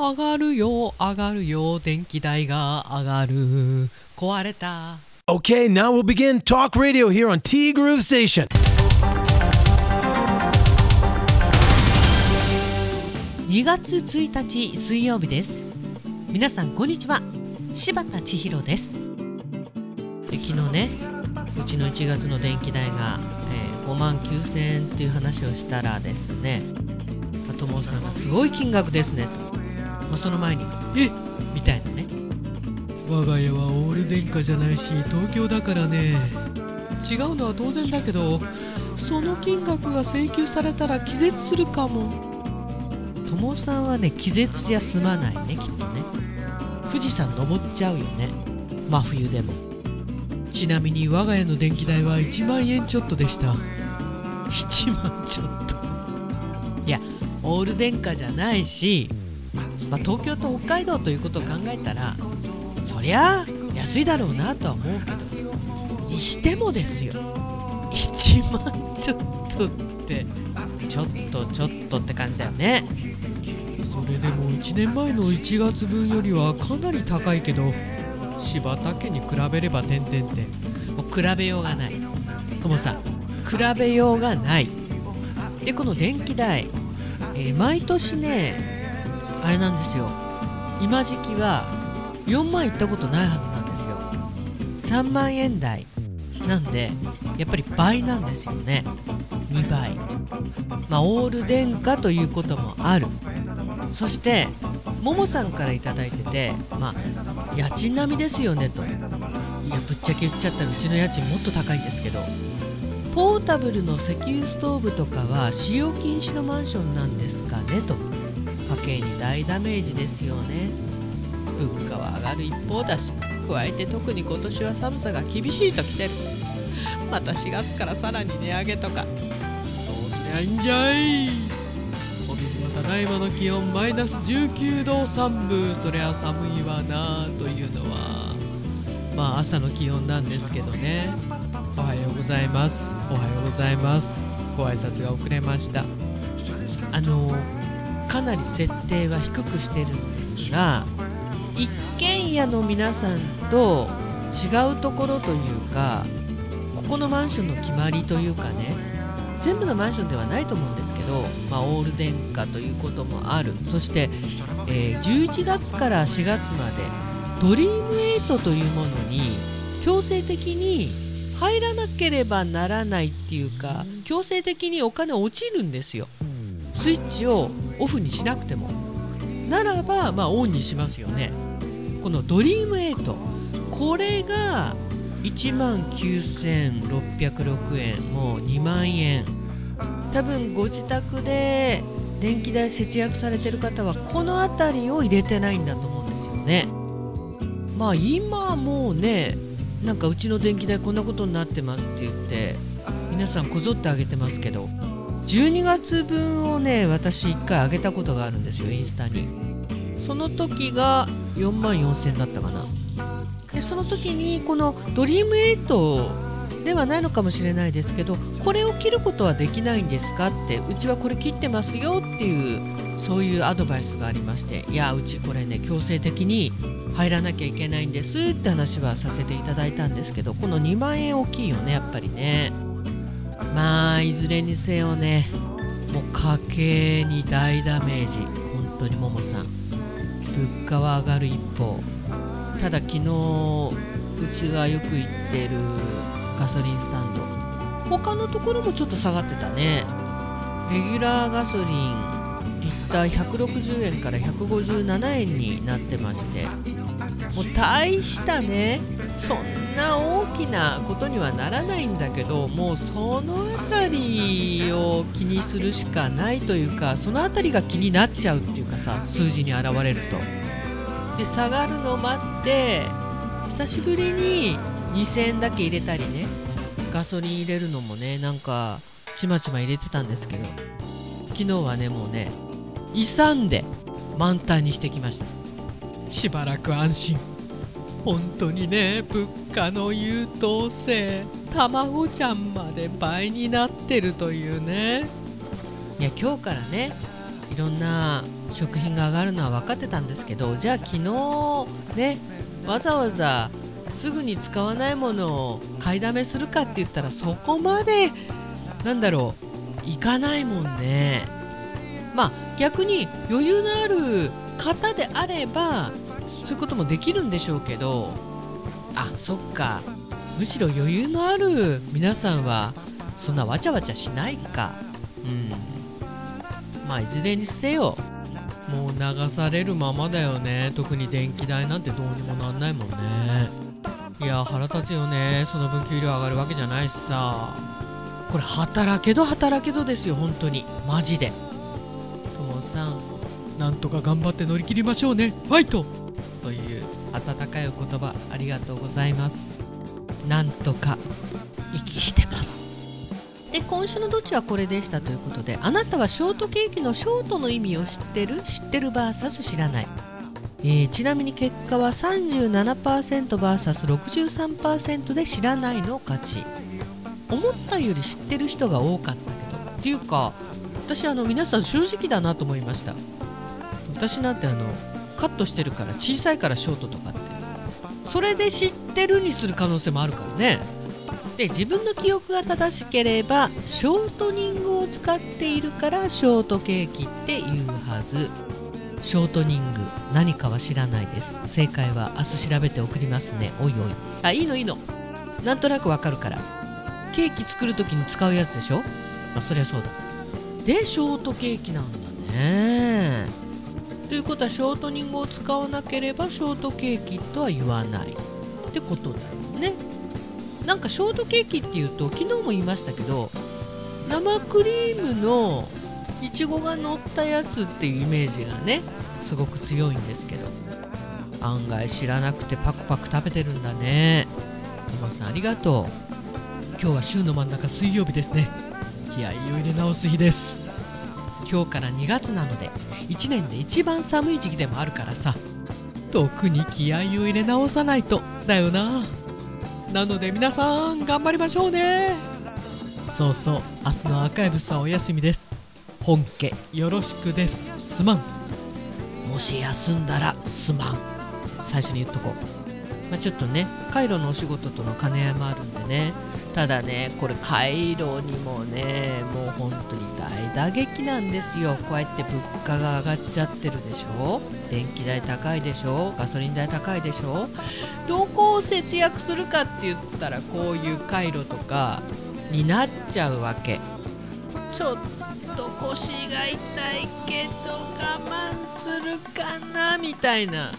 上がるよ上がるよ電気代が上がる。壊れた。Okay, now we'll begin Talk Radio here on T Groove Station. 2月1日水曜日です。皆さんこんにちは。柴田千尋です。で昨日ねうちの1月の電気代が、えー5万9000円っていう話をしたらですね友さんがすごい金額ですねと、まあ、その前に「えみたいなね。我が家はオール電化じゃないし東京だからね。違うのは当然だけどその金額が請求されたら気絶するかも。友さんはね気絶じゃ済まないねきっとね。富士山登っちゃうよね。真冬でも。ちなみに我が家の電気代は1万円ちょっとでした。1万ちょっと。いやオール電化じゃないし、まあ、東京と北海道ということを考えたらそりゃ安いだろうなとは思うけどにしてもですよ。1万ちょっとって。ちょっとちょっとって感じだよね。それでも1年前の1月分よりはかなり高いけど柴田家に比べれば点々ってもう比べようがない。ともさん比べようがない。でこの電気代、えー毎年ねあれなんですよ。今時期は4万いったことないはずなんですよ。3万円台なんでやっぱり倍なんですよね。2倍。まあオール電化ということもある。そしてももさんから頂いててまあ家賃並みですよねと。いやぶっちゃけ言っちゃったらうちの家賃もっと高いんですけどポータブルの石油ストーブとかは使用禁止のマンションなんですかねと。家計に大ダメージですよね。物価は上がる一方だし加えて特に今年は寒さが厳しいときてる。また4月からさらに値上げとか。どうすりゃいいんじゃい。お水はただいまの気温マイナス19度3分。そりゃ寒いわなというのは。まあ朝の気温なんですけどね。おはようございます。おはようございます。ご挨拶が遅れました。あのかなり設定は低くしてるんですが一軒家の皆さんと違うところというかここのマンションの決まりというかね全部のマンションではないと思うんですけど、まあ、オール電化ということもある。そして、えー11月から4月までドリーム8というものに強制的に入らなければならないっていうか強制的にお金落ちるんですよ。スイッチをオフにしなくても。ならばまあオンにしますよね。このドリーム8これが1万9606円。もう2万円。多分ご自宅で電気代節約されてる方はこの辺りを入れてないんだと思うんですよね。まあ今もうねなんかうちの電気代こんなことになってますって言って皆さんこぞってあげてますけど。12月分をね私1回あげたことがあるんですよインスタに。その時が4万4000円だったかな。でその時にこのドリーム8ではないのかもしれないですけどこれを切ることはできないんですか？ってうちはこれ切ってますよっていうそういうアドバイスがありましていやうちこれね強制的に入らなきゃいけないんですって話はさせていただいたんですけどこの2万円大きいよねやっぱりね。まあいずれにせよねもう家計に大ダメージ本当にももさん。物価は上がる一方。ただ昨日うちがよく行ってるガソリンスタンド。他のところもちょっと下がってたね。レギュラーガソリンリッター160円から157円になってまして。もう大したねそんな大きなことにはならないんだけどもうその辺りを気にするしかないというかその辺りが気になっちゃうっていうかさ数字に現れると。で下がるの待って久しぶりに2000円だけ入れたりねガソリン入れるのもねなんかちまちま入れてたんですけど昨日はねもうね勇んで満タンにしてきました。しばらく安心。本当にね物価の優等生卵ちゃんまで倍になってるというね。いや今日からねいろんな食品が上がるのは分かってたんですけどじゃあ昨日ねわざわざすぐに使わないものを買いだめするかって言ったらそこまでなんだろういかないもんね。まあ逆に余裕のある方であればそういうこともできるんでしょうけどあそっか。むしろ余裕のある皆さんはそんなわちゃわちゃしないか。うん。まあいずれにせよもう流されるままだよね。特に電気代なんてどうにもなんないもんね。いや腹立つよね。その分給料上がるわけじゃないしさ。これ働けど働けどですよ本当に。マジで。ともさんなんとか頑張って乗り切りましょうね。ファイト。という温かいお言葉ありがとうございます。なんとか息してます。で今週のどっちはこれでしたということであなたはショートケーキのショートの意味を知ってる？知ってる VS 知らない、えー、ちなみに結果は 37%vs63% で知らないの勝ち。思ったより知ってる人が多かったけど。っていうか私あの皆さん正直だなと思いました私なんてあのカットしてるから小さいからショートとかってそれで知ってるにする可能性もあるからね。で自分の記憶が正しければショートニングを使っているからショートケーキっていうはず。ショートニング何かは知らないです。正解は明日調べて送りますね。おいおい。あいいのいいの。なんとなくわかるから。ケーキ作る時に使うやつでしょ？まあそりゃそうだ。でショートケーキなんだね。ということはショートニングを使わなければショートケーキとは言わない。ってことだよね。なんかショートケーキっていうと昨日も言いましたけど生クリームのいちごが乗ったやつっていうイメージがねすごく強いんですけど。案外知らなくてパクパク食べてるんだね。トモさんありがとう。今日は週の真ん中水曜日ですね。気合を入れ直す日です。今日から2月なので1年で一番寒い時期でもあるからさ。特に気合を入れ直さないとだよな。なので皆さん頑張りましょうね。そうそう明日のアーカイブスはお休みです。本家よろしくです。すまん。もし休んだらすまん。最初に言っとこう、まあ、ちょっとねカイロのお仕事との兼ね合いもあるんでね。ただねこれカイロにもねもう本当に大打撃なんですよ。こうやって物価が上がっちゃってるでしょ。電気代高いでしょ。ガソリン代高いでしょ。どこを節約するかって言ったらこういうカイロとかになっちゃうわけ。ちょっと腰が痛いけど我慢するかなみたいな。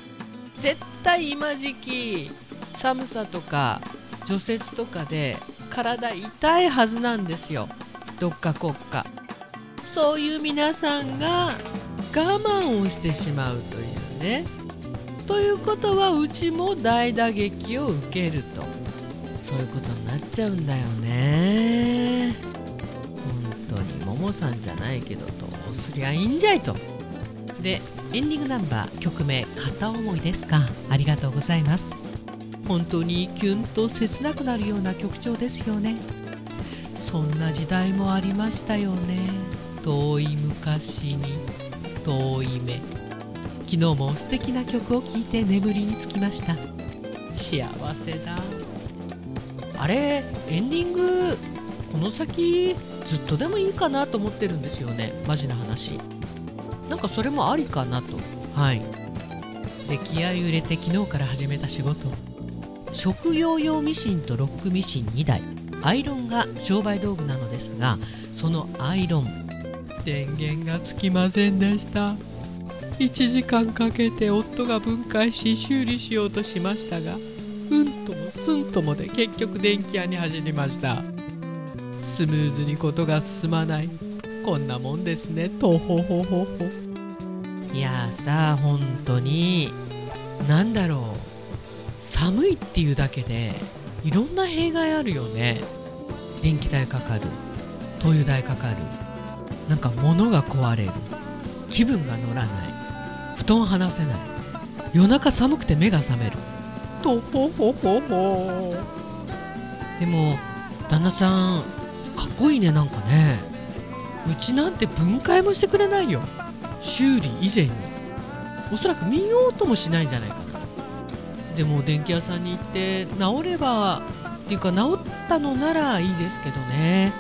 絶対今時期寒さとか除雪とかで体痛いはずなんですよ。どっかこっか。そういう皆さんが我慢をしてしまうというね。ということはうちも大打撃を受けると。そういうことになっちゃうんだよね。本当にももさんじゃないけどどうすりゃいいんじゃいと。でエンディングナンバー曲名「片思い」ですか？ありがとうございます。本当にキュンと切なくなるような曲調ですよね。そんな時代もありましたよね。遠い昔に遠い目。昨日も素敵な曲を聴いて眠りにつきました。幸せだ。あれエンディングこの先ずっとでもいいかなと思ってるんですよね。マジな話。なんかそれもありかなと。はい。で気合い入れて昨日から始めた仕事。食用用ミシンとロックミシン2台。アイロンが商売道具なのですがそのアイロン。電源がつきませんでした。1時間かけて夫が分解し修理しようとしましたがうんともすんともで結局電気屋に走りました。スムーズにことが進まない。こんなもんですね。とほほほほ。いやさあ本当に。何だろう。寒いっていうだけでいろんな弊害あるよね。電気代かかる。灯油代かかる。なんか物が壊れる。気分が乗らない。布団離せない。夜中寒くて目が覚める。とほほほほでも旦那さんかっこいいねなんかね。うちなんて分解もしてくれないよ。修理以前に。おそらく見ようともしないじゃないか。でも電気屋さんに行って治ればっていうか治ったのならいいですけどね。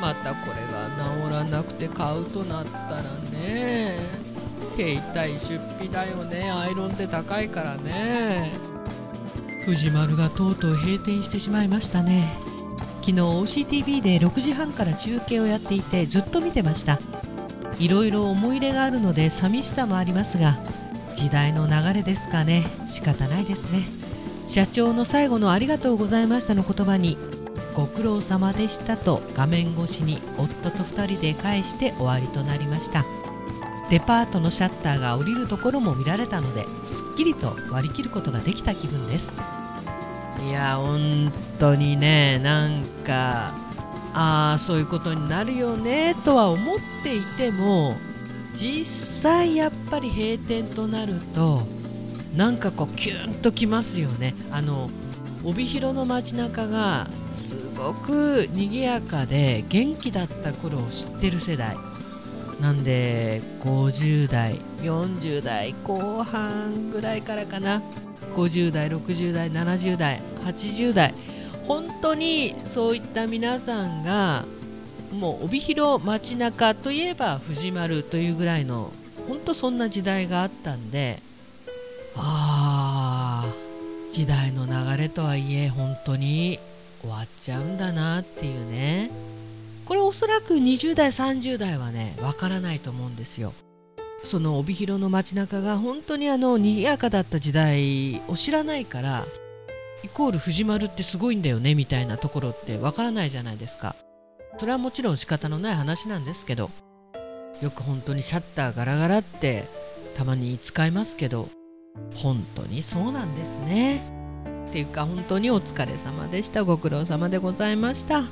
またこれが治らなくて買うとなったらね携帯出費だよね。アイロンって高いからね。藤丸がとうとう閉店してしまいましたね。昨日 OCTV で6時半から中継をやっていてずっと見てました。いろいろ思い入れがあるので寂しさもありますが時代の流れですかね。仕方ないですね。社長の最後の「ありがとうございました」の言葉に「ご苦労様でした」と画面越しに夫と2人で返して終わりとなりました。デパートのシャッターが降りるところも見られたのですっきりと割り切ることができた気分です。いや本当にねなんかああそういうことになるよねとは思っていても実際やっぱり閉店となるとなんかこうキュンときますよね。あの帯広の街中がすごく賑やかで元気だった頃を知ってる世代。なんで50代40代後半ぐらいからかな。50代60代70代80代。本当にそういった皆さんがもう帯広街中といえば藤丸というぐらいの本当そんな時代があったんでああ時代の流れとはいえ本当に終わっちゃうんだなっていうね。これおそらく20代30代はねわからないと思うんですよ。その帯広の街中が本当にあの賑やかだった時代を知らないからイコール藤丸ってすごいんだよねみたいなところってわからないじゃないですか。それはもちろん仕方のない話なんですけどよく本当にシャッターガラガラってたまに使いますけど本当にそうなんですね。っていうか本当にお疲れ様でした。ご苦労様でございました。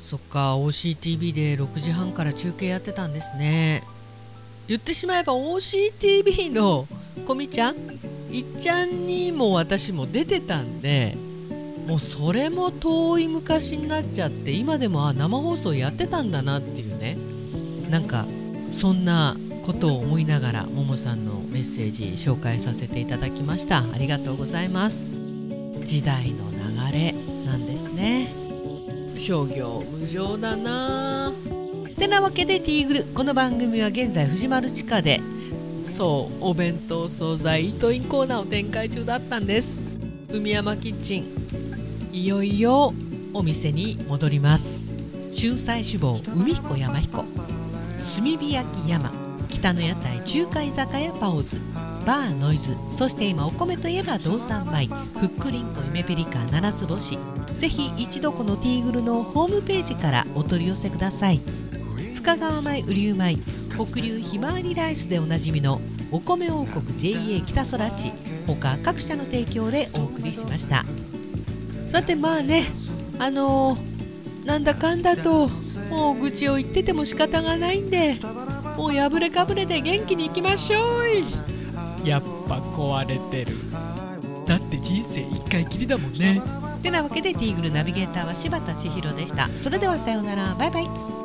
そっか OCTV で6時半から中継やってたんですね。言ってしまえば OCTV のこみちゃんいっちゃんにも私も出てたんでもうそれも遠い昔になっちゃって今でもあ生放送やってたんだなっていうね。なんかそんなことを思いながらももさんのメッセージ紹介させていただきました。ありがとうございます。時代の流れなんですね。商業無常だな。てなわけでティーグルこの番組は現在藤丸地下でそうお弁当惣菜イートインコーナーを展開中だったんです。海山キッチンいよいよお店に戻ります。春菜志望海彦山彦。炭火焼き山。北の屋台中華居酒屋パオズ。バーノイズ。そして今お米といえば道産米。ふっくりんこ夢ペリカ七つ星。ぜひ一度このティーグルのホームページからお取り寄せください。深川米雨竜米。北流ひまわりライスでおなじみのお米王国 JA 北空地。他各社の提供でお送りしました。さてまあねあのー、なんだかんだともう愚痴を言ってても仕方がないんでもう破れかぶれで元気にいきましょうやっぱ壊れてる。だって人生一回きりだもんね。てなわけでティーグルナビゲーターは柴田千尋でした。それではさようなら。バイバイ